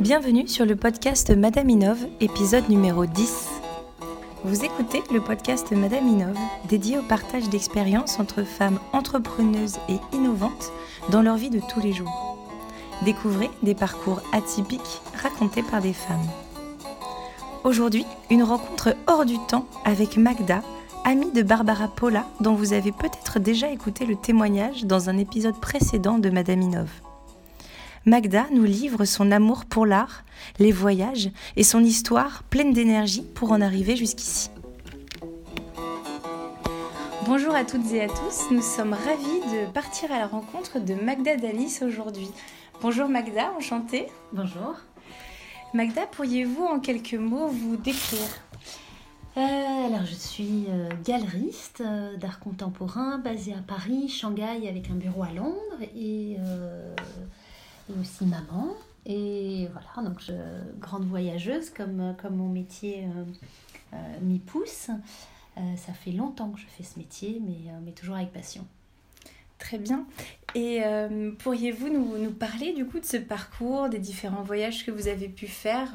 Bienvenue sur le podcast Madame Inove, épisode numéro 10. Vous écoutez le podcast Madame Inove, dédié au partage d'expériences entre femmes entrepreneuses et innovantes dans leur vie de tous les jours. Découvrez des parcours atypiques racontés par des femmes. Aujourd'hui, une rencontre hors du temps avec Magda, amie de Barbara Paula, dont vous avez peut-être déjà écouté le témoignage dans un épisode précédent de Madame Inove. Magda nous livre son amour pour l'art, les voyages et son histoire pleine d'énergie pour en arriver jusqu'ici. Bonjour à toutes et à tous, nous sommes ravis de partir à la rencontre de Magda Dalis aujourd'hui. Bonjour Magda, enchantée. Bonjour. Magda, pourriez-vous en quelques mots vous décrire? Euh, alors, je suis euh, galeriste euh, d'art contemporain basée à Paris, Shanghai, avec un bureau à Londres et, aussi maman. Et voilà, donc je, grande voyageuse comme, comme mon métier m'y pousse. ça fait longtemps que je fais ce métier, mais, mais toujours avec passion. Très bien. Et pourriez-vous nous, nous, parler du coup de ce parcours, des différents voyages que vous avez pu faire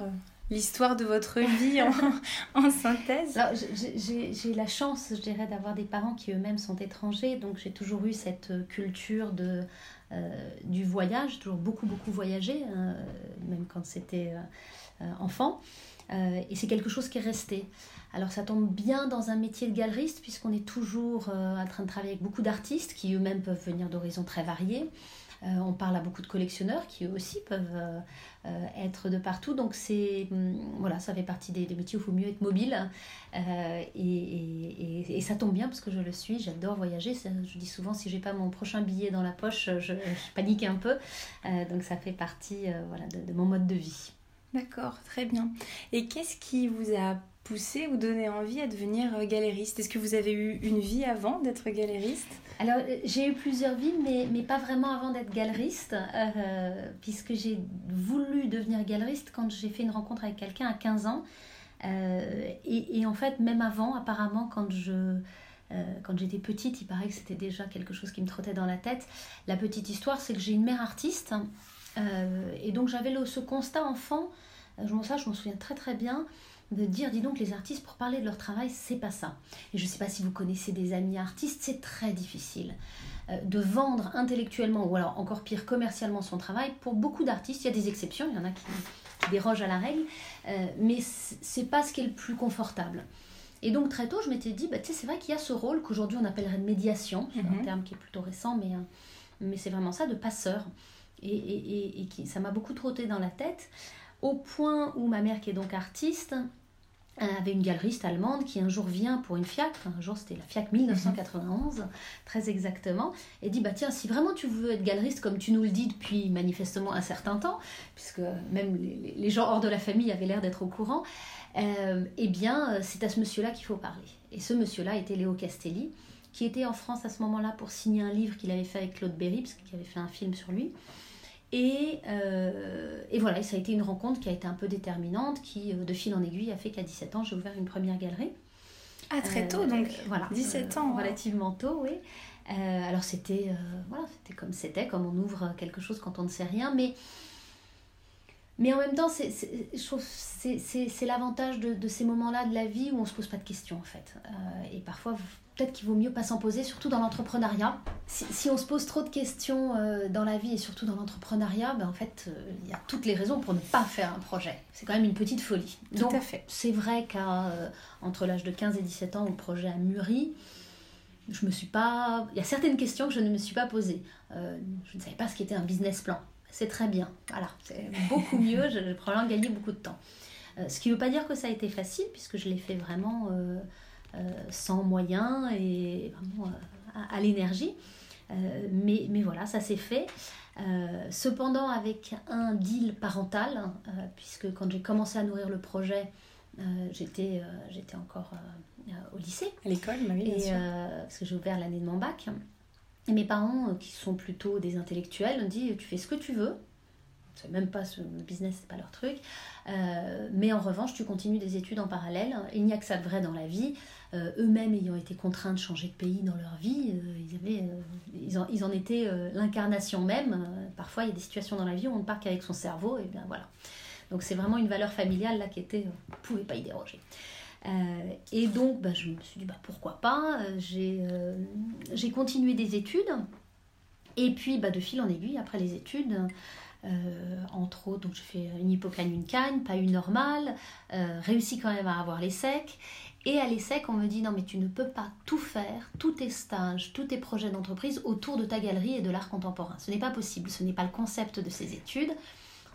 l'histoire de votre vie en, synthèse J'ai la chance, je dirais, d'avoir des parents qui eux-mêmes sont étrangers, donc j'ai toujours eu cette culture de, euh, du voyage, toujours beaucoup, beaucoup voyagé, hein, même quand c'était euh, enfant. Euh, et c'est quelque chose qui est resté. Alors ça tombe bien dans un métier de galeriste puisqu'on est toujours en train de travailler avec beaucoup d'artistes qui eux-mêmes peuvent venir d'horizons très variés. Euh, on parle à beaucoup de collectionneurs qui eux aussi peuvent euh, euh, être de partout. Donc c'est hum, voilà, ça fait partie des, métiers où il faut mieux être mobile. Et, ça tombe bien parce que je le suis. J'adore voyager. Je dis souvent si j'ai pas mon prochain billet dans la poche, je, panique un peu. donc ça fait partie voilà, de mon mode de vie. D'accord, très bien. Et qu'est-ce qui vous a poussé ou donné envie à devenir galériste? Est-ce que vous avez eu une vie avant d'être galériste? Alors, euh, j'ai eu plusieurs vies, mais, mais pas vraiment avant d'être galeriste, euh, puisque j'ai voulu devenir galeriste quand j'ai fait une rencontre avec quelqu'un à 15 ans. Euh, et, en fait, même avant, apparemment, quand je... quand j'étais petite, il paraît que c'était déjà quelque chose qui me trottait dans la tête. La petite histoire, c'est que j'ai une mère artiste. et donc j'avais ce constat enfant, je m'en souviens très très bien, de dire, dis donc, les artistes, pour parler de leur travail, c'est pas ça. Et je ne sais pas si vous connaissez des amis artistes, c'est très difficile euh, de vendre intellectuellement ou alors encore pire commercialement son travail. Pour beaucoup d'artistes, il y a des exceptions, il y en a qui, dérogent à la règle, euh, mais c'est pas ce qui est le plus confortable. Et donc très tôt, je m'étais dit, bah, c'est vrai qu'il y a ce rôle qu'aujourd'hui on appellerait de médiation, c'est un mhm. terme qui est plutôt récent, mais, euh, mais c'est vraiment ça, de passeur. Et, et, et qui, ça m'a beaucoup trotté dans la tête au point où ma mère, qui est donc artiste, avait une galeriste allemande qui un jour vient pour une FIAC, un jour c'était la FIAC 1991, très exactement, et dit bah tiens si vraiment tu veux être galeriste comme tu nous le dis depuis manifestement un certain temps, puisque même les, gens hors de la famille avaient l'air d'être au courant, euh, eh bien c'est à ce monsieur-là qu'il faut parler. Et ce monsieur-là était Léo Castelli, qui était en France à ce moment-là pour signer un livre qu'il avait fait avec Claude Berry, parce qu'il avait fait un film sur lui. Et, euh, et, voilà, ça a été une rencontre qui a été un peu déterminante, qui euh, de fil en aiguille a fait qu'à 17 ans, j'ai ouvert une première galerie. Ah, très tôt donc Voilà. 17 ans. Relativement tôt, oui. alors c'était voilà, c'était comme c'était, comme on ouvre quelque chose quand on ne sait rien, mais mais en même temps, c'est, je trouve c'est, l'avantage de, de, ces moments-là de la vie où on ne se pose pas de questions en fait. et parfois, peut-être qu'il vaut mieux pas s'en poser, surtout dans l'entrepreneuriat. Si, on se pose trop de questions euh, dans la vie et surtout dans l'entrepreneuriat, ben en fait, euh, il y a toutes les raisons pour ne pas faire un projet. C'est quand même une petite folie. Tout à fait. C'est vrai qu'entre euh, l'âge de 15 et 17 ans, où le projet a mûri, je me suis pas... Il y a certaines questions que je ne me suis pas posées. je ne savais pas ce qu'était un business plan. C'est très bien. Voilà, c'est beaucoup mieux. J'ai probablement gagné beaucoup de temps. ce qui ne veut pas dire que ça a été facile, puisque je l'ai fait vraiment euh, sans moyens et vraiment euh, à, l'énergie. Euh, mais, mais voilà, ça s'est fait. cependant, avec un deal parental, puisque quand j'ai commencé à nourrir le projet, j'étais encore au lycée. À l'école, ma vie, Parce que j'ai ouvert l'année de mon bac. Et mes parents, qui sont plutôt des intellectuels, ont dit Tu fais ce que tu veux, c'est même pas ce le business, c'est pas leur truc. Euh, mais en revanche, tu continues des études en parallèle. Il n'y a que ça de vrai dans la vie. Euh, eux-mêmes ayant été contraints de changer de pays dans leur vie, ils, avaient, ils, en, étaient l'incarnation même. parfois, il y a des situations dans la vie où on ne part qu'avec son cerveau, et bien voilà. Donc c'est vraiment une valeur familiale là qui était, on ne pouvait pas y déroger. et donc, bah, je me suis dit, bah, pourquoi pas J'ai continué des études. Et puis, bah, de fil en aiguille, après les études, euh, entre autres, je fais une hypocagne, une cagne, pas une normale, euh, réussi quand même à avoir les secs. Et à l'ESSEC, on me dit non, mais tu ne peux pas tout faire, tous tes stages, tous tes projets d'entreprise autour de ta galerie et de l'art contemporain. Ce n'est pas possible, ce n'est pas le concept de ces études.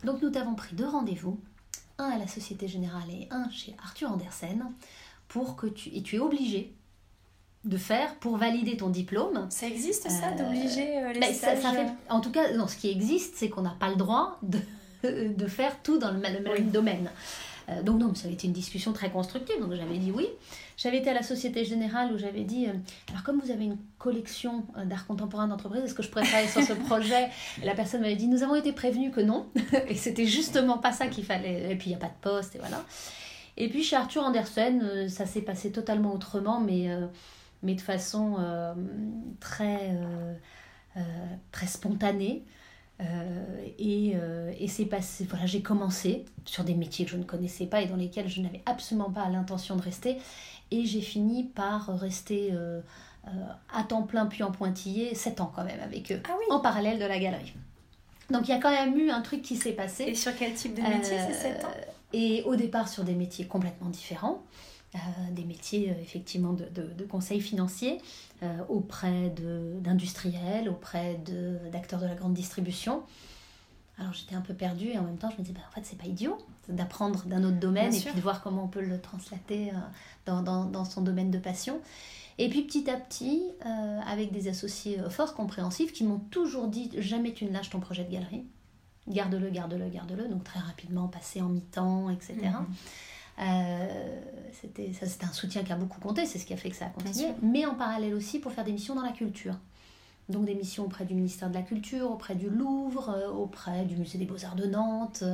Donc nous t'avons pris deux rendez-vous, un à la Société Générale et un chez Arthur Andersen, pour que tu, et tu es obligé de faire pour valider ton diplôme. Ça existe ça, euh, d'obliger euh, les ben, stages ça, fait, En tout cas, non, ce qui existe, c'est qu'on n'a pas le droit de, de, faire tout dans le, même domaine. Euh, donc non, ça avait été une discussion très constructive, donc j'avais dit oui. J'avais été à la Société Générale où j'avais dit, alors comme vous avez une collection d'art contemporain d'entreprise, est-ce que je pourrais travailler sur ce projet? Et La personne m'avait dit, nous avons été prévenus que non, et c'était justement pas ça qu'il fallait, et puis il n'y a pas de poste, et voilà. Et puis chez Arthur Andersen, ça s'est passé totalement autrement, mais mais de façon euh, très, euh, euh, très spontanée. Et, et c'est passé, voilà, j'ai commencé sur des métiers que je ne connaissais pas et dans lesquels je n'avais absolument pas l'intention de rester. Et j'ai fini par rester à temps plein puis en pointillé 7 ans quand même avec eux, ah en parallèle de la galerie. Donc il y a quand même eu un truc qui s'est passé. Et sur quel type de métier ces 7 ans? Et au départ sur des métiers complètement différents. Euh, des métiers euh, effectivement de, de, conseil financier euh, auprès d'industriels, auprès d'acteurs de, la grande distribution. Alors j'étais un peu perdue et en même temps je me disais, bah, en fait c'est pas idiot d'apprendre d'un autre domaine et puis de voir comment on peut le translater dans, dans, dans, son domaine de passion. Et puis petit à petit, avec des associés forts compréhensifs qui m'ont toujours dit, jamais tu ne lâches ton projet de galerie. Garde-le, garde-le, garde-le. Donc très rapidement, passer en mi-temps, etc. Euh, c'était ça c'était un soutien qui a beaucoup compté, c'est ce qui a fait que ça a continué, mais en parallèle aussi pour faire des missions dans la culture. Donc des missions auprès du ministère de la Culture, auprès du Louvre, euh, auprès du Musée des Beaux-Arts de Nantes,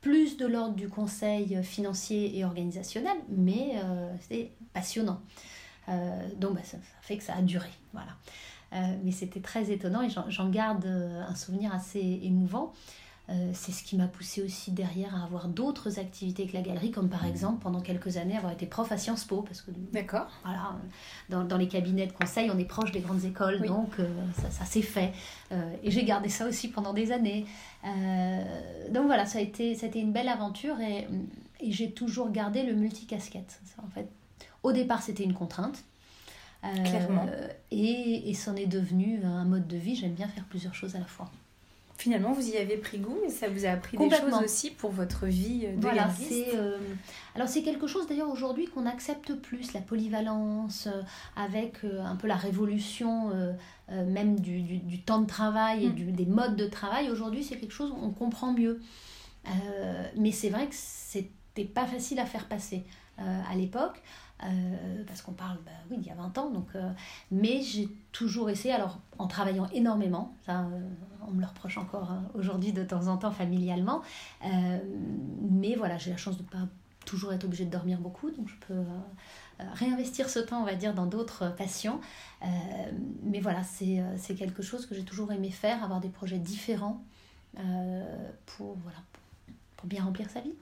plus de l'ordre du conseil financier et organisationnel, mais euh, c'est passionnant. donc bah, ça, fait que ça a duré. Voilà. mais c'était très étonnant et j'en garde un souvenir assez émouvant. Euh, c'est ce qui m'a poussé aussi derrière à avoir d'autres activités que la galerie, comme par mmh. exemple pendant quelques années avoir été prof à Sciences Po. Parce que, D'accord. Voilà, dans, dans, les cabinets de conseil, on est proche des grandes écoles, donc euh, ça, ça s'est fait. Euh, et j'ai gardé ça aussi pendant des années. donc voilà, ça a, été, ça a été une belle aventure et, et j'ai toujours gardé le multicasquette. En fait, au départ, c'était une contrainte. Clairement. Et, et c'en est devenu un mode de vie. J'aime bien faire plusieurs choses à la fois finalement vous y avez pris goût et ça vous a appris des choses aussi pour votre vie de voilà, euh, alors c'est quelque chose d'ailleurs aujourd'hui qu'on accepte plus, la polyvalence, euh, avec euh, un peu la révolution même du, du, temps de travail et mm. du, des modes de travail. Aujourd'hui c'est quelque chose qu'on comprend mieux. mais c'est vrai que c'était pas facile à faire passer à l'époque. Euh, parce qu'on parle, bah, oui, il y a 20 ans, donc, euh, mais j'ai toujours essayé, alors en travaillant énormément, ça, euh, on me le reproche encore aujourd'hui de temps en temps familialement, mais voilà, j'ai la chance de ne pas toujours être obligée de dormir beaucoup, donc je peux réinvestir ce temps, on va dire, dans d'autres passions. mais voilà, c'est quelque chose que j'ai toujours aimé faire, avoir des projets différents pour, voilà, pour bien remplir sa vie.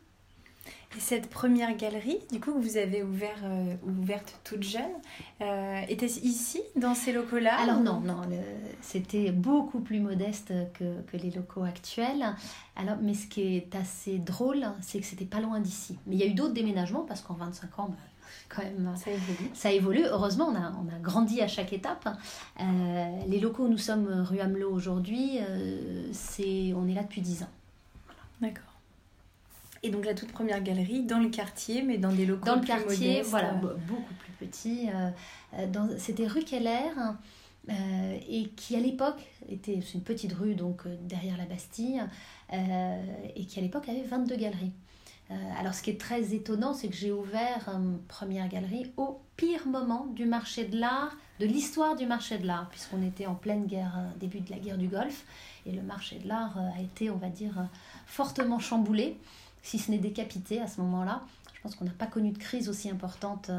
Et cette première galerie, du coup, que vous avez ouvert, euh, ouverte toute jeune, euh, était ici, dans ces locaux-là Alors non, non, c'était beaucoup plus modeste que, que, les locaux actuels. Alors, mais ce qui est assez drôle, c'est que c'était pas loin d'ici. Mais il y a eu d'autres déménagements parce qu'en 25 ans, bah, quand même, ça évolue. Ça évolue. Heureusement, on a, on a grandi à chaque étape. Euh, les locaux où nous sommes rue Hamelot aujourd'hui, c'est, on est là depuis 10 ans. D'accord. Et donc la toute première galerie dans le quartier, mais dans des locaux dans le quartier, voilà, beaucoup plus petit. Euh, euh, c'était rue Keller. Euh, et qui à l'époque était une petite rue donc derrière la Bastille et qui à l'époque avait 22 galeries. alors ce qui est très étonnant, c'est que j'ai ouvert une première galerie au pire moment du marché de l'art, de l'histoire du marché de l'art, puisqu'on était en pleine guerre, début de la guerre du Golfe, et le marché de l'art a été, on va dire, fortement chamboulé, si ce n'est décapité à ce moment-là. Je pense qu'on n'a pas connu de crise aussi importante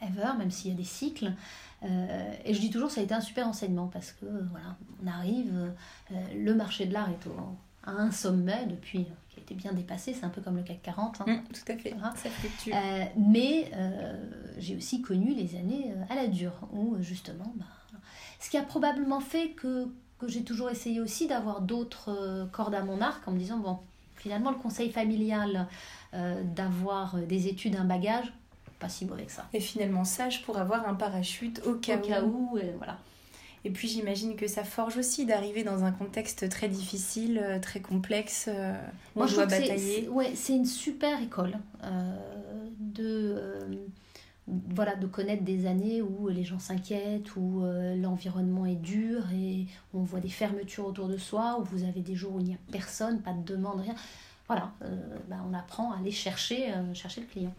ever, même s'il y a des cycles. Euh, et je dis toujours, ça a été un super enseignement parce que voilà, on arrive, euh, le marché de l'art est au, à un sommet depuis qui a été bien dépassé, c'est un peu comme le CAC 40. Hein. Mmh, tout à fait, ça euh, mais j'ai aussi connu les années à la dure où justement, bah, ce qui a probablement fait que, que j'ai toujours essayé aussi d'avoir d'autres cordes à mon arc en me disant, bon, finalement, le conseil familial d'avoir des études, un bagage, pas si mauvais que ça. Et finalement sage pour avoir un parachute au cas au Cas où et voilà. Et puis j'imagine que ça forge aussi d'arriver dans un contexte très difficile, euh, très complexe, euh, où on doit batailler. Ouais, c'est une super école euh, de, voilà, de connaître des années où les gens s'inquiètent, où l'environnement est dur et on voit des fermetures autour de soi, où vous avez des jours où il n'y a personne, pas de demande, rien. Voilà, ben, on apprend à aller chercher, chercher le client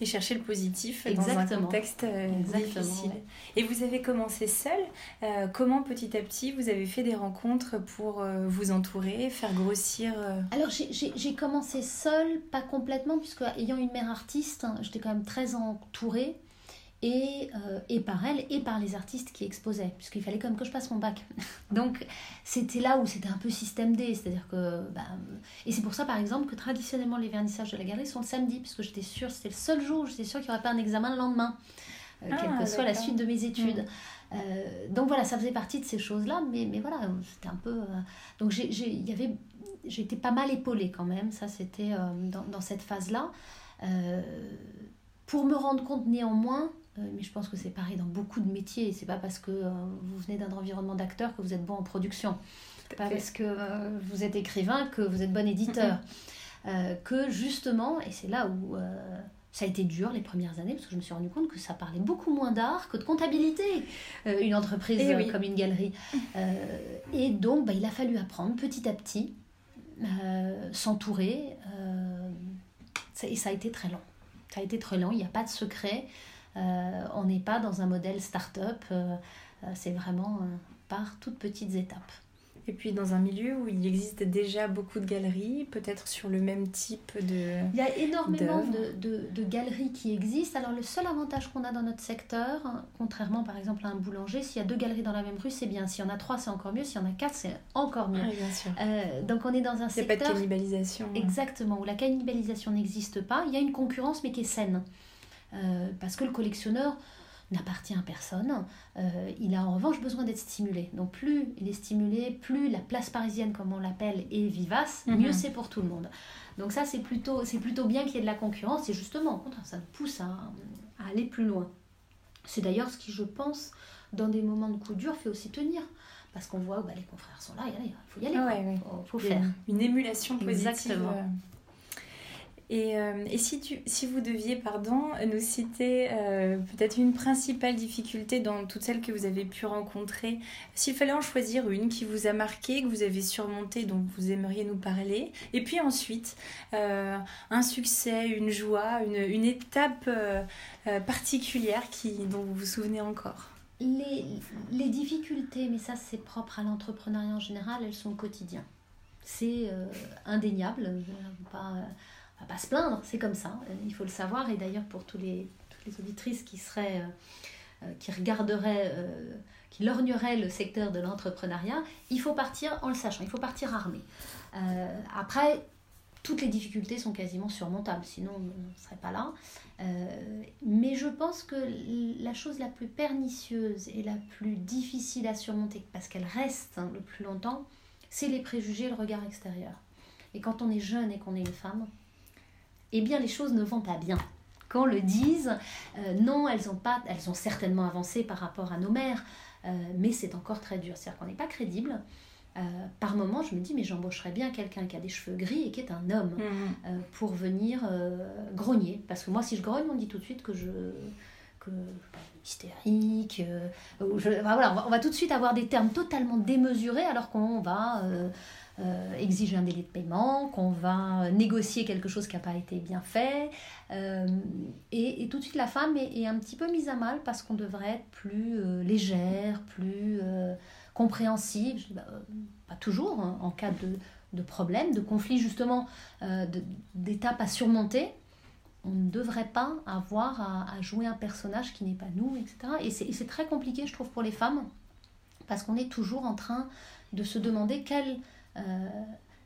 et chercher le positif dans un contexte euh, difficile. Et vous avez commencé seul. Euh, comment petit à petit vous avez fait des rencontres pour euh, vous entourer, faire grossir Alors j'ai commencé seule, pas complètement, puisque ayant une mère artiste, hein, j'étais quand même très entourée et, euh, et par elle et par les artistes qui exposaient, puisqu'il fallait quand même que je passe mon bac. Donc c'était là où c'était un peu système D, c'est-à-dire que... Bah, et c'est pour ça par exemple que traditionnellement les vernissages de la galerie sont le samedi, puisque j'étais sûre, c'était le seul jour où j'étais sûre qu'il n'y aurait pas un examen le lendemain, euh, quelle ah, que soit la suite de mes études. Mm. Euh, donc voilà, ça faisait partie de ces choses-là, mais, mais voilà, c'était un peu... donc j'ai, y avait, j'ai été pas mal épaulée quand même, ça c'était dans, dans, cette phase-là. pour me rendre compte néanmoins mais je pense que c'est pareil dans beaucoup de métiers. C'est pas parce que euh, vous venez d'un environnement d'acteur que vous êtes bon en production. Pas parce que euh, vous êtes écrivain que vous êtes bon éditeur. que justement, et c'est là où ça a été dur les premières années, parce que je me suis rendu compte que ça parlait beaucoup moins d'art que de comptabilité, une entreprise eh comme une galerie. et donc, bah, il a fallu apprendre petit à petit, s'entourer, et ça a été très long. Ça a été très long, il n'y a pas de secret. Euh, on n'est pas dans un modèle start-up, euh, euh, c'est vraiment par toutes petites étapes. Et puis dans un milieu où il existe déjà beaucoup de galeries, peut-être sur le même type de... Il y a énormément de, de, galeries qui existent. Alors le seul avantage qu'on a dans notre secteur, contrairement par exemple à un boulanger, s'il y a deux galeries dans la même rue, c'est bien. S'il y en a trois, c'est encore mieux. S'il y en a quatre, c'est encore mieux. bien sûr. donc on est dans un secteur... Il n'y a pas de cannibalisation. Exactement, où la cannibalisation n'existe pas. Il y a une concurrence mais qui est saine. Euh, parce que le collectionneur n'appartient à personne. Euh, il a en revanche besoin d'être stimulé. Donc plus il est stimulé, plus la place parisienne, comme on l'appelle, est vivace, mhm. mieux c'est pour tout le monde. Donc ça, c'est plutôt, c'est plutôt bien qu'il y ait de la concurrence, et justement, ça nous pousse à, aller plus loin. C'est d'ailleurs ce qui, je pense, dans des moments de coup dur, fait aussi tenir. Parce qu'on voit que bah, les confrères sont là, il faut y aller, il faut, faire. Une, émulation positive. Exactement. Et, euh, et si, tu, si vous deviez pardon, nous citer euh, peut-être une principale difficulté dans toutes celles que vous avez pu rencontrer, s'il fallait en choisir une qui vous a marqué, que vous avez surmonté, dont vous aimeriez nous parler, et puis ensuite euh, un succès, une joie, une, une étape particulière qui, dont vous vous souvenez encore? Les, les difficultés, mais ça c'est propre à l'entrepreneuriat en général, elles sont au quotidien. C'est indéniable. Pas se plaindre, c'est comme ça, euh, il faut le savoir. Et d'ailleurs, pour toutes les auditrices qui seraient, euh, euh, qui regarderaient, qui lorgneraient le secteur de l'entrepreneuriat, il faut partir en le sachant, il faut partir armé. après, toutes les difficultés sont quasiment surmontables, sinon on ne serait pas là. mais je pense que la chose la plus pernicieuse et la plus difficile à surmonter, parce qu'elle reste hein, le plus longtemps, c'est les préjugés, le regard extérieur. Et quand on est jeune et qu'on est une femme, eh bien les choses ne vont pas bien. Quand le disent, euh, non, elles ont, pas, elles ont certainement avancé par rapport à nos mères, euh, mais c'est encore très dur. C'est-à-dire qu'on n'est pas crédible. Euh, par moment, je me dis, mais j'embaucherais bien quelqu'un qui a des cheveux gris et qui est un homme mmh. pour venir grogner. Parce que moi, si je grogne, on dit tout de suite que je. Que, hystérique. voilà, on va, on va, tout de suite avoir des termes totalement démesurés alors qu'on va exiger un délai de paiement, qu'on va négocier quelque chose qui n'a pas été bien fait. Et, tout de suite, la femme est, un petit peu mise à mal parce qu'on devrait être plus légère, plus compréhensive. Bah, pas toujours, hein, en cas de, de problèmes, de conflits justement, d'étapes à surmonter on ne devrait pas avoir à, jouer un personnage qui n'est pas nous, etc. Et c'est très compliqué, je trouve, pour les femmes, parce qu'on est toujours en train de se demander quel, euh,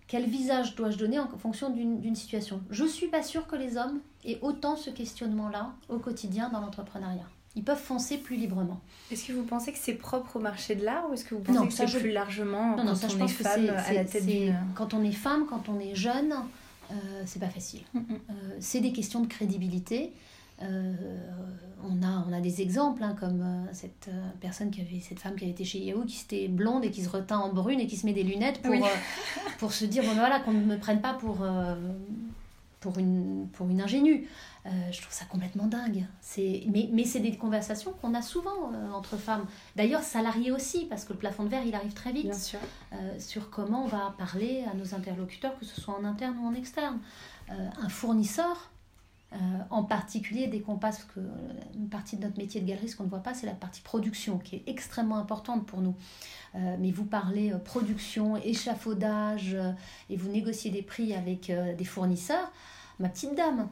quel visage dois-je donner en fonction d'une situation? Je ne suis pas sûre que les hommes aient autant ce questionnement-là au quotidien dans l'entrepreneuriat. Ils peuvent foncer plus librement. Est-ce que vous pensez que c'est propre au marché de l'art ou est-ce que vous pensez que c'est plus largement quand on est femme à la tête Quand on est femme, quand on est jeune, euh, c'est pas facile. Mm, mm. Euh, c'est des questions de crédibilité. Euh, on, a, on a des exemples, hein, comme cette personne qui avait, cette femme qui avait été chez Yahoo, qui était blonde et qui se retint en brune et qui se met des lunettes pour, pour se dire, bon, ben voilà, qu'on ne me prenne pas pour, pour, une, pour une ingénue. Euh, je trouve ça complètement dingue. Mais, mais c'est des conversations qu'on a souvent euh, entre femmes. D'ailleurs, salariés aussi, parce que le plafond de verre, il arrive très vite. Bien sûr. Euh, sur comment on va parler à nos interlocuteurs, que ce soit en interne ou en externe. un fournisseur, en particulier, dès qu'on passe, que une partie de notre métier de galeriste qu'on ne voit pas, c'est la partie production, qui est extrêmement importante pour nous. mais vous parlez production, échafaudage, et vous négociez des prix avec des fournisseurs. Ma petite dame,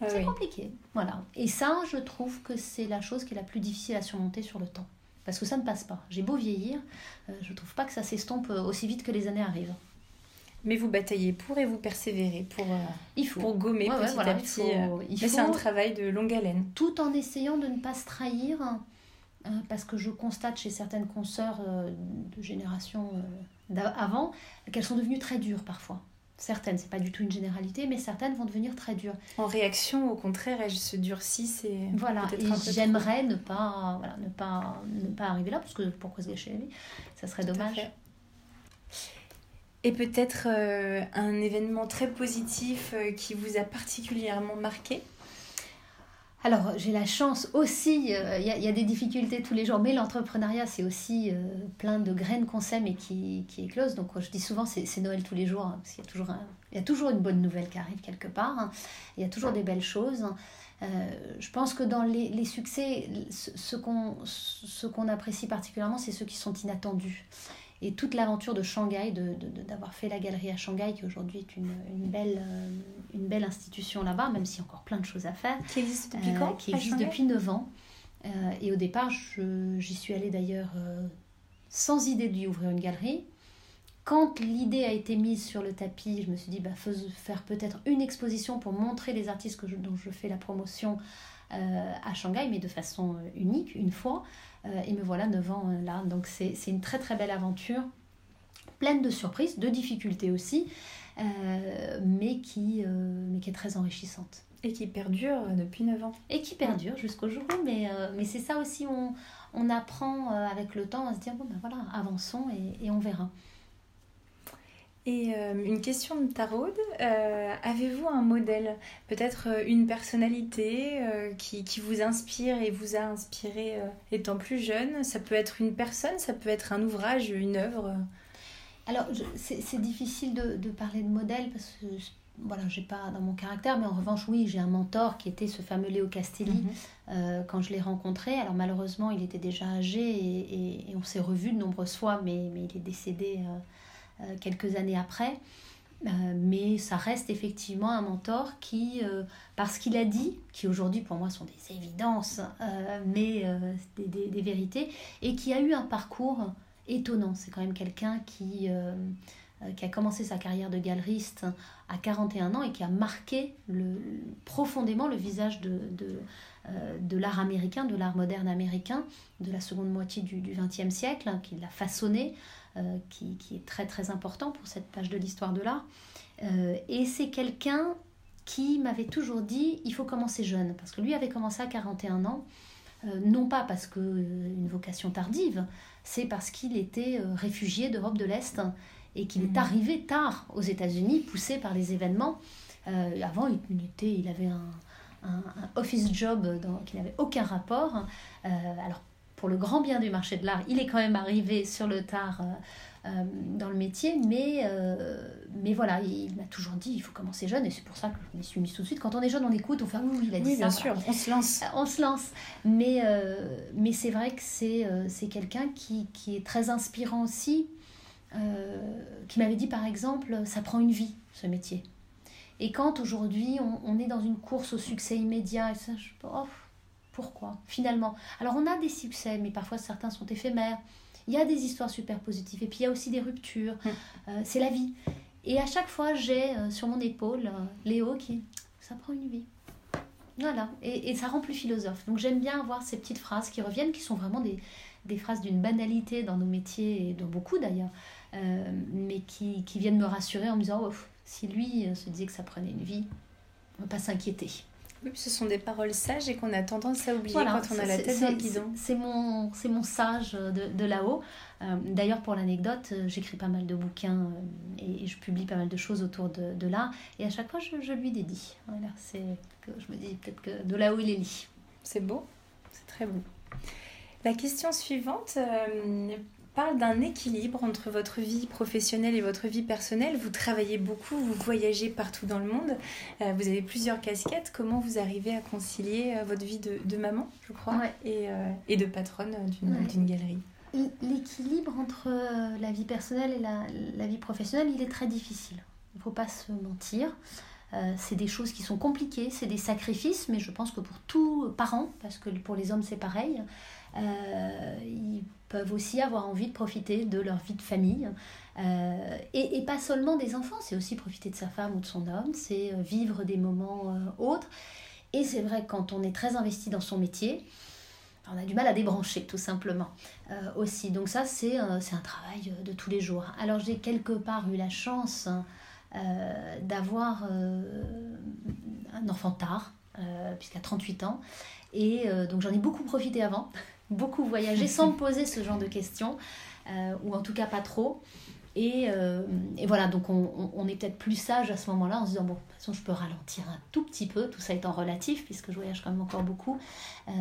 ah c'est compliqué. Voilà. Et ça, je trouve que c'est la chose qui est la plus difficile à surmonter sur le temps. Parce que ça ne passe pas. J'ai beau vieillir, je euh, je trouve pas que ça s'estompe euh, aussi vite que les années arrivent. Mais vous bataillez pour et vous persévérez pour, euh, il faut. pour gommer petit à petit. Il Mais c'est un travail de longue haleine. Tout en essayant de ne pas se trahir, parce que je constate chez certaines consoeurs de génération d'avant qu'elles sont devenues très dures parfois. Certaines, c'est pas du tout une généralité, mais certaines vont devenir très dures. En réaction, au contraire, elles se durcissent et voilà. Et j'aimerais ne pas, voilà, ne pas, ne pas arriver là, parce que pourquoi se gâcher la vie? Ça serait dommage. Et peut-être euh, un événement très positif euh, qui vous a particulièrement marqué? Alors, j'ai la chance aussi, euh, il y, a des difficultés tous les jours, mais l'entrepreneuriat, c'est aussi euh, plein de graines qu'on sème et qui, qui éclosent. Donc, je dis souvent, c'est Noël tous les jours, hein, parce qu'il y, a toujours il y a toujours une bonne nouvelle qui arrive quelque part. Hein. il y a toujours des belles choses. Euh, je pense que dans les, les succès, ce, ce qu'on apprécie particulièrement, c'est ceux qui sont inattendus. Et toute l'aventure de Shanghai, d'avoir de, fait la galerie à Shanghai, qui aujourd'hui est une, une belle, euh, une belle institution là-bas, même s'il y a encore plein de choses à faire. Qui existe depuis quand euh, Qui existe depuis 9 ans. Euh, et au départ, j'y suis allée d'ailleurs sans idée d'y ouvrir une galerie. Quand l'idée a été mise sur le tapis, je me suis dit, bah, faire peut-être une exposition pour montrer les artistes que dont je fais la promotion à Shanghai, mais de façon unique, une fois. Euh, et me voilà 9 ans euh, là. Donc c'est une très très belle aventure, pleine de surprises, de difficultés aussi, euh, mais, qui, mais qui est très enrichissante. Et qui perdure depuis 9 ans. Et qui perdure jusqu'au jour où, mais, mais c'est ça aussi, on, on apprend avec le temps à se dire, bon ben voilà, avançons et, et on verra. Et euh, une question de Taraude, euh, avez-vous un modèle, peut-être euh, une personnalité qui, qui, vous inspire et vous a inspiré étant plus jeune? Ça peut être une personne, ça peut être un ouvrage, une œuvre? Alors, c'est difficile de, de, parler de modèle parce que voilà, j'ai pas dans mon caractère, mais en revanche, oui, j'ai un mentor qui était ce fameux Léo Castelli mhm. quand je l'ai rencontré. Alors malheureusement, il était déjà âgé et, et, on s'est revus de nombreuses fois, mais, mais il est décédé euh, quelques années après. Euh, mais ça reste effectivement un mentor qui, euh, parce qu'il a dit, qui aujourd'hui pour moi sont des évidences, mais des, vérités, et qui a eu un parcours étonnant. C'est quand même quelqu'un qui, a commencé sa carrière de galeriste à 41 ans et qui a marqué profondément le visage de l'art américain, de l'art moderne américain, de la seconde moitié du XXe siècle, hein, qui l'a façonné. Euh, qui, qui, est très très important pour cette page de l'histoire de l'art. Euh, et c'est quelqu'un qui m'avait toujours dit il faut commencer jeune, parce que lui avait commencé à 41 ans, euh, non pas parce que une vocation tardive, c'est parce qu'il était réfugié d'Europe de l'Est et qu'il est mmh. arrivé tard aux États-Unis, poussé par les événements. avant, il, était, il avait un, un, office job qui n'avait aucun rapport. alors pour le grand bien du marché de l'art, il est quand même arrivé sur le tard euh, dans le métier, mais, mais voilà, il m'a toujours dit il faut commencer jeune, et c'est pour ça que je m'y suis mise tout de suite. Quand on est jeune, on écoute, on fait oui, il a dit oui, ça. bien sûr, on se lance. On se lance. Mais, mais c'est vrai que c'est c'est quelqu'un qui, qui, est très inspirant aussi, qui m'avait dit par exemple ça prend une vie, ce métier. Et quand aujourd'hui on, on, est dans une course au succès immédiat, et ça, je, oh, pourquoi finalement Alors on a des succès, mais parfois certains sont éphémères. Il y a des histoires super positives, et puis il y a aussi des ruptures. Hum. Euh, c'est la vie. Et à chaque fois, j'ai euh, sur mon épaule euh, Léo qui, ça prend une vie. Voilà, et, et ça rend plus philosophe. Donc j'aime bien avoir ces petites phrases qui reviennent, qui sont vraiment des, des phrases d'une banalité dans nos métiers, et dans beaucoup d'ailleurs, mais qui, qui, viennent me rassurer en me disant, oh, si lui se disait que ça prenait une vie, on ne va pas s'inquiéter. Oui, ce sont des paroles sages et qu'on a tendance à oublier quand on a la tête dans le guidon. C'est mon, mon sage de, de là-haut. Euh, d'ailleurs, pour l'anecdote, euh, j'écris pas mal de bouquins et, je publie pas mal de choses autour de, de là. Et à chaque fois, je, je lui dédie. Voilà, que je me dis peut-être que de là où il est lit. C'est beau, c'est très beau. La question suivante, parle d'un équilibre entre votre vie professionnelle et votre vie personnelle. Vous travaillez beaucoup, vous voyagez partout dans le monde, euh, vous avez plusieurs casquettes. Comment vous arrivez à concilier euh, votre vie de, maman, je crois, et, euh, et, de patronne d'une galerie? L'équilibre entre la vie personnelle et la, la, vie professionnelle, il est très difficile. Il ne faut pas se mentir. c'est des choses qui sont compliquées, c'est des sacrifices, mais je pense que pour tous parents, parce que pour les hommes c'est pareil, ils peuvent aussi avoir envie de profiter de leur vie de famille. Euh, et, pas seulement des enfants, c'est aussi profiter de sa femme ou de son homme, c'est euh, vivre des moments euh, autres. Et c'est vrai que quand on est très investi dans son métier, on a du mal à débrancher tout simplement aussi. Donc ça, c'est un travail de tous les jours. Alors j'ai quelque part eu la chance d'avoir un enfant tard, puisqu'à 38 ans. Et donc j'en ai beaucoup profité avant beaucoup voyagé sans me poser ce genre de questions, euh, ou en tout cas pas trop. Et, euh, et voilà, donc on, on, est peut-être plus sage à ce moment-là en se disant, bon, de toute façon, je peux ralentir un tout petit peu, tout ça étant relatif, puisque je voyage quand même encore beaucoup. Euh,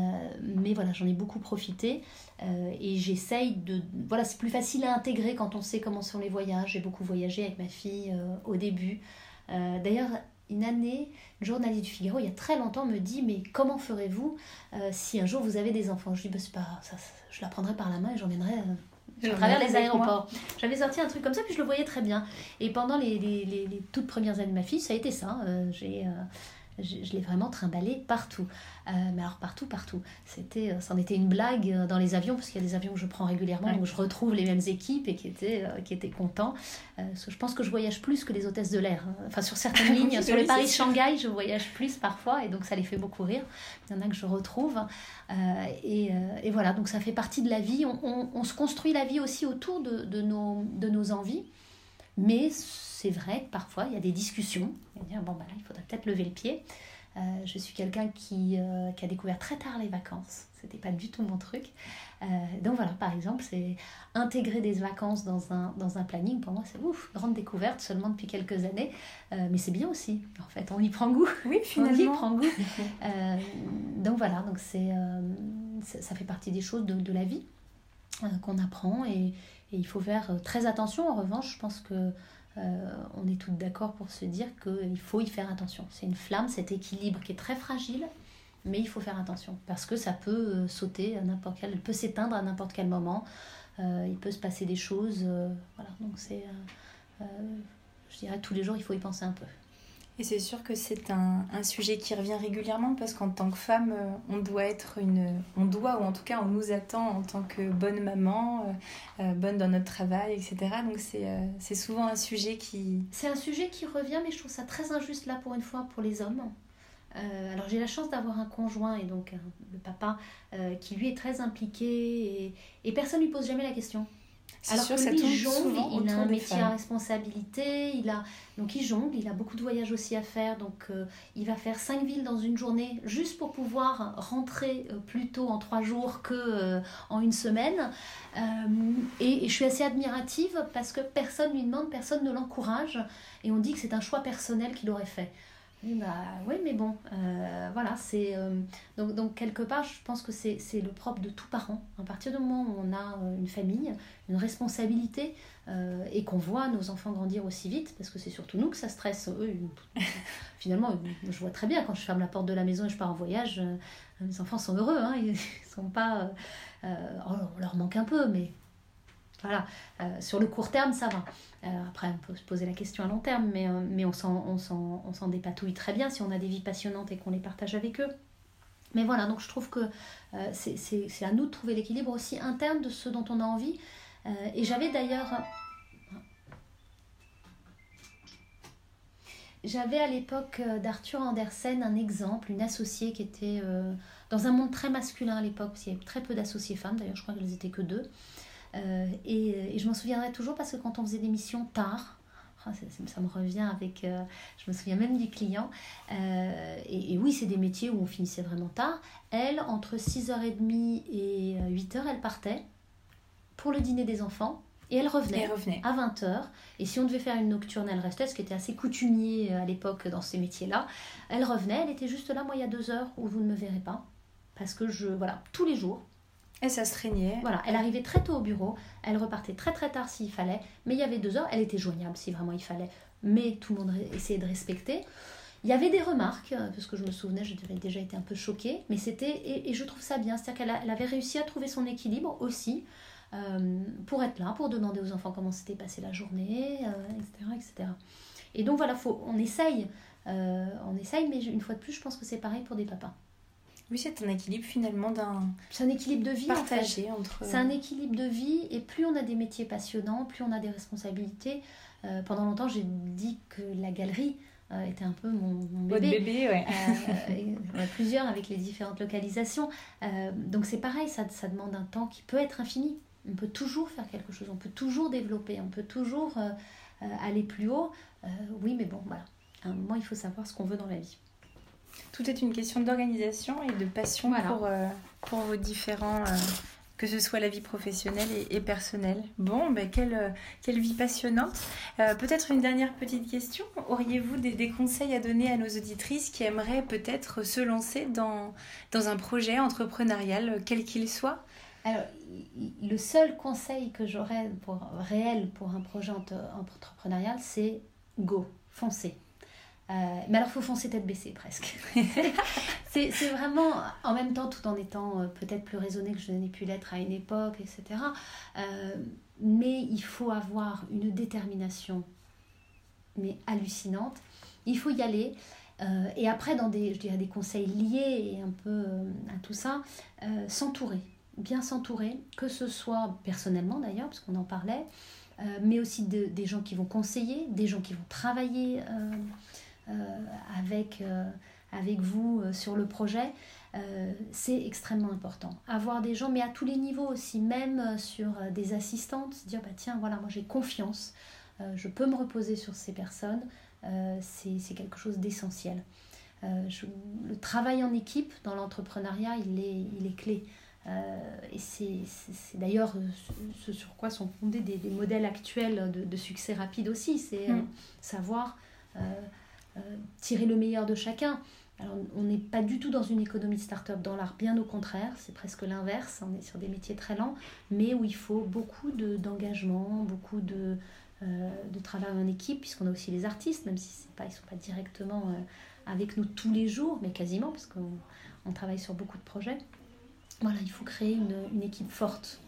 mais voilà, j'en ai beaucoup profité. et j'essaye de... Voilà, c'est plus facile à intégrer quand on sait comment sont les voyages. J'ai beaucoup voyagé avec ma fille au début. D'ailleurs, une année, le journaliste du Figaro, il y a très longtemps, me dit Mais comment ferez-vous euh, si un jour vous avez des enfants? Je dis bah, c'est pas, ça, je la prendrai par la main et j'emmènerai euh, à travers les aéroports. J'avais sorti un truc comme ça, puis je le voyais très bien. Et pendant les, les, les, toutes premières années de ma fille, ça a été ça. Euh, j'ai je, l'ai vraiment trimballé partout. Euh, mais alors partout, partout. C'était, euh, c'en était une blague euh, dans les avions, parce qu'il y a des avions que je prends régulièrement, où je retrouve les mêmes équipes et qui étaient, qui étaient contents. parce que je pense que je voyage plus que les hôtesses de l'air. Hein. Enfin, sur certaines lignes, sur le Paris-Shanghai, je voyage plus parfois, et donc ça les fait beaucoup rire. Il y en a que je retrouve. Et, et, voilà, donc ça fait partie de la vie. On, on, on se construit la vie aussi autour de, de, nos, de nos envies. Mais c'est vrai que parfois il y a des discussions. Et dire, bon, bah là, il faudrait peut-être lever le pied. Euh, je suis quelqu'un qui, euh, qui, a découvert très tard les vacances. C'était pas du tout mon truc. Euh, donc voilà, par exemple, c'est intégrer des vacances dans un, dans un planning. Pour moi, c'est ouf, grande découverte seulement depuis quelques années. mais c'est bien aussi. En fait, on y prend goût. Oui, finalement. On y prend goût. donc voilà, donc c'est, ça fait partie des choses de, de la vie qu'on apprend et, et, il faut faire très attention. En revanche, je pense que euh, on est toutes d'accord pour se dire qu'il faut y faire attention. C'est une flamme, cet équilibre qui est très fragile, mais il faut faire attention parce que ça peut euh, sauter à n'importe quel, peut s'éteindre à n'importe quel moment. Euh, il peut se passer des choses. voilà, donc c'est, je dirais, tous les jours, il faut y penser un peu. Et c'est sûr que c'est un, un, sujet qui revient régulièrement parce qu'en tant que femme, euh, on doit être une. On doit, ou en tout cas, on nous attend en tant que bonne maman, euh, euh, bonne dans notre travail, etc. Donc c'est souvent un sujet qui. C'est un sujet qui revient, mais je trouve ça très injuste là pour une fois pour les hommes. alors j'ai la chance d'avoir un conjoint et donc le papa qui lui est très impliqué et, et personne ne lui pose jamais la question. Alors sûr, que lui jongle, il a un métier à responsabilité, il a donc il jongle, il a beaucoup de voyages aussi à faire, donc euh, il va faire cinq villes dans une journée juste pour pouvoir rentrer euh, plus tôt en trois jours que euh, en une semaine. Et, et, je suis assez admirative parce que personne lui demande, personne ne l'encourage, et on dit que c'est un choix personnel qu'il aurait fait. Bah, oui, mais bon, euh, voilà, c'est. Euh, donc, donc, quelque part, je pense que c'est le propre de tout parent. À partir du moment où on a euh, une famille, une responsabilité, et qu'on voit nos enfants grandir aussi vite, parce que c'est surtout nous que ça stresse. Eux, finalement, je vois très bien quand je ferme la porte de la maison et je pars en voyage, mes enfants sont heureux, hein, ils sont pas... Oh, on leur manque un peu, mais voilà, sur le court terme, ça va. après, on peut se poser la question à long terme, mais, mais on s'en dépatouille très bien si on a des vies passionnantes et qu'on les partage avec eux. Mais voilà, donc je trouve que euh, c'est à nous de trouver l'équilibre aussi interne de ce dont on a envie. Euh, et j'avais d'ailleurs... J'avais à l'époque euh, d'Arthur Andersen un exemple, une associée qui était dans un monde très masculin à l'époque, parce qu'il y avait très peu d'associées femmes, d'ailleurs je crois qu'elles étaient que deux. Et, et, je m'en souviendrai toujours parce que quand on faisait des missions tard, ça, me revient avec, euh, je me souviens même du client. Euh, et, oui, c'est des métiers où on finissait vraiment tard. Elle, entre 6h30 et 8h, elle partait pour le dîner des enfants. Et elle revenait, revenait. à 20h. Et si on devait faire une nocturne, elle restait, ce qui était assez coutumier euh, à l'époque dans ces métiers-là. Elle revenait, elle était juste là, moi, il y a deux heures où vous ne me verrez pas. Parce que je, voilà, tous les jours, et ça se traînait. Voilà, elle arrivait très tôt au bureau, elle repartait très très tard s'il fallait, mais il y avait deux heures, elle était joignable si vraiment il fallait, mais tout le monde essayait de respecter. Il y avait des remarques, euh, parce que je me souvenais, j'avais déjà été un peu choquée, mais c'était, et, je trouve ça bien, c'est-à-dire qu'elle avait réussi à trouver son équilibre aussi, euh, pour être là, pour demander aux enfants comment s'était passée la journée, etc., euh, etc. Et donc voilà, faut, on essaye, on essaye, mais une fois de plus, je pense que c'est pareil pour des papas. Oui, c'est un équilibre finalement d'un. C'est un équilibre de vie partagé entre. C'est un équilibre de vie et plus on a des métiers passionnants, plus on a des responsabilités. Euh, pendant longtemps, j'ai dit que la galerie euh, était un peu mon, bébé. Votre bébé, ouais. Euh, plusieurs avec les différentes localisations. donc c'est pareil, ça, ça demande un temps qui peut être infini. On peut toujours faire quelque chose, on peut toujours développer, on peut toujours aller plus haut. oui, mais bon, voilà. À un moment, il faut savoir ce qu'on veut dans la vie. Tout est une question d'organisation et de passion pour, euh, pour vos différents, euh, que ce soit la vie professionnelle et, personnelle. Bon, ben, quelle, euh, quelle vie passionnante. peut-être une dernière petite question. Auriez-vous des, des, conseils à donner à nos auditrices qui aimeraient peut-être se lancer dans, dans un projet entrepreneurial, quel qu'il soit? Alors, le seul conseil que j'aurais pour, réel pour un projet entrepreneurial, c'est go, foncez. Euh, mais alors, faut foncer tête baissée presque. c'est vraiment, en même temps, tout en étant euh, peut-être plus raisonné que je n'ai pu l'être à une époque, etc. Euh, mais il faut avoir une détermination, mais hallucinante. Il faut y aller. et après, dans des, je dirais, des conseils liés et un peu à tout ça, s'entourer, bien s'entourer, que ce soit personnellement d'ailleurs, parce qu'on en parlait, mais aussi de, des gens qui vont conseiller, des gens qui vont travailler avec, euh, avec vous euh, sur le projet, c'est extrêmement important. Avoir des gens, mais à tous les niveaux aussi, même sur des assistantes, se dire bah, tiens, voilà, moi j'ai confiance, je peux me reposer sur ces personnes, c'est quelque chose d'essentiel. le travail en équipe dans l'entrepreneuriat, il est, il est clé. et c'est d'ailleurs ce, sur quoi sont fondés des, modèles actuels de, succès rapide aussi. C'est mm. savoir euh, tirer le meilleur de chacun. Alors, on n'est pas du tout dans une économie start-up dans l'art, bien au contraire, c'est presque l'inverse. On est sur des métiers très lents, mais où il faut beaucoup d'engagement, beaucoup de, euh, de travail en équipe, puisqu'on a aussi les artistes, même si pas, ils ne sont pas directement euh, avec nous tous les jours, mais quasiment, parce qu'on on travaille sur beaucoup de projets. Voilà, il faut créer une, une équipe forte.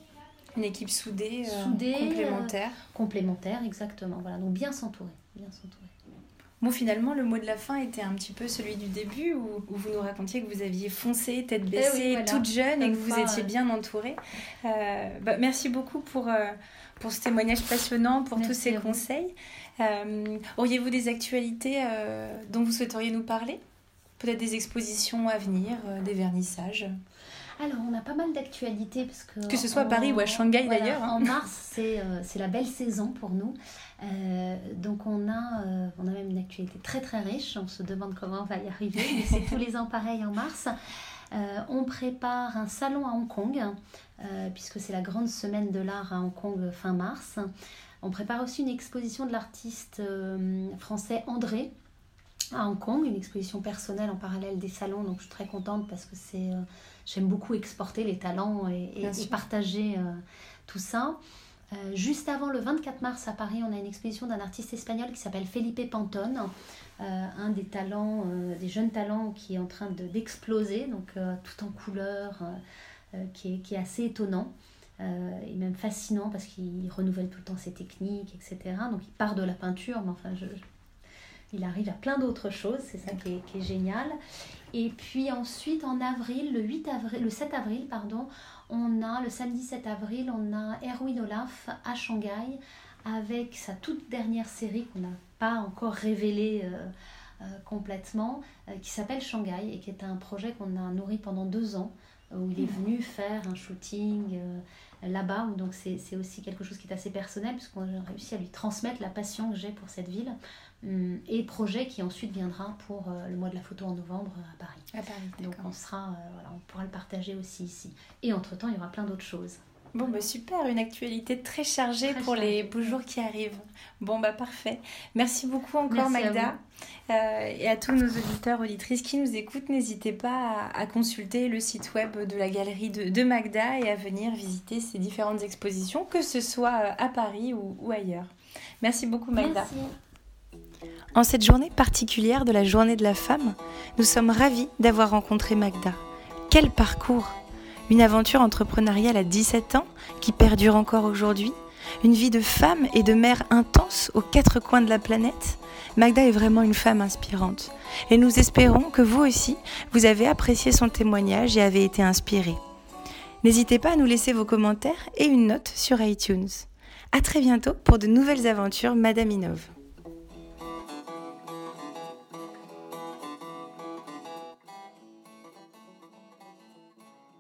Une équipe soudée, soudée complémentaire. complémentaire, exactement. Voilà, donc bien s'entourer, bien s'entourer. Bon, finalement, le mot de la fin était un petit peu celui du début où, vous nous racontiez que vous aviez foncé, tête eh baissée, toute jeune et que vous étiez bien entourée. Euh, bah, merci beaucoup pour, euh, pour ce témoignage passionnant, pour tous ces conseils. Euh, auriez-vous des actualités dont vous souhaiteriez nous parler? Peut-être des expositions à venir, des vernissages? Alors, on a pas mal d'actualités. parce Que, que ce soit à Paris ou à Shanghai d'ailleurs. Hein. En mars, c'est la belle saison pour nous. Euh, donc on a, euh, on a même une actualité très très riche, on se demande comment on va y arriver, mais c'est tous les ans pareil en mars. Euh, on prépare un salon à Hong Kong, puisque c'est la grande semaine de l'art à Hong Kong fin mars. On prépare aussi une exposition de l'artiste français André à Hong Kong, une exposition personnelle en parallèle des salons, donc je suis très contente parce que c'est, j'aime beaucoup exporter les talents et, et partager tout ça. juste avant le 24 mars à Paris, on a une exposition d'un artiste espagnol qui s'appelle Felipe Pantone, un des talents, des jeunes talents qui est en train d'exploser, donc tout en couleurs, qui est, qui, est, assez étonnant. et même fascinant parce qu'il renouvelle tout le temps ses techniques, etc. Donc il part de la peinture, mais enfin je, il arrive à plein d'autres choses, c'est ça qui est, génial. Et puis ensuite, en avril, le, 8 avril, le 7 avril, pardon, on a, le samedi 7 avril, on a Erwin Olaf à Shanghai avec sa toute dernière série qu'on n'a pas encore révélée euh, euh, complètement, euh, qui s'appelle Shanghai et qui est un projet qu'on a nourri pendant deux ans, où il est venu faire un shooting là-bas, donc c'est aussi quelque chose qui est assez personnel, puisqu'on a réussi à lui transmettre la passion que j'ai pour cette ville. Hum, et projet qui ensuite viendra pour euh, le mois de la photo en novembre euh, à Paris. À Paris Donc on sera, euh, voilà, on pourra le partager aussi ici. Et entre temps, il y aura plein d'autres choses. Bon, bah super, une actualité très chargée pour les beaux jours qui arrivent. Bon, bah parfait. Merci beaucoup encore, Magda. et à tous nos auditeurs, auditrices qui nous écoutent, n'hésitez pas à, consulter le site web de la galerie de, Magda et à venir visiter ces différentes expositions, que ce soit à Paris ou, ou ailleurs. Merci beaucoup, Magda. Merci. En cette journée particulière de la journée de la femme, nous sommes ravis d'avoir rencontré Magda. Quel parcours Une aventure entrepreneuriale à 17 ans qui perdure encore aujourd'hui Une vie de femme et de mère intense aux quatre coins de la planète Magda est vraiment une femme inspirante. Et nous espérons que vous aussi, vous avez apprécié son témoignage et avez été inspiré. N'hésitez pas à nous laisser vos commentaires et une note sur iTunes. À très bientôt pour de nouvelles aventures Madame Inove.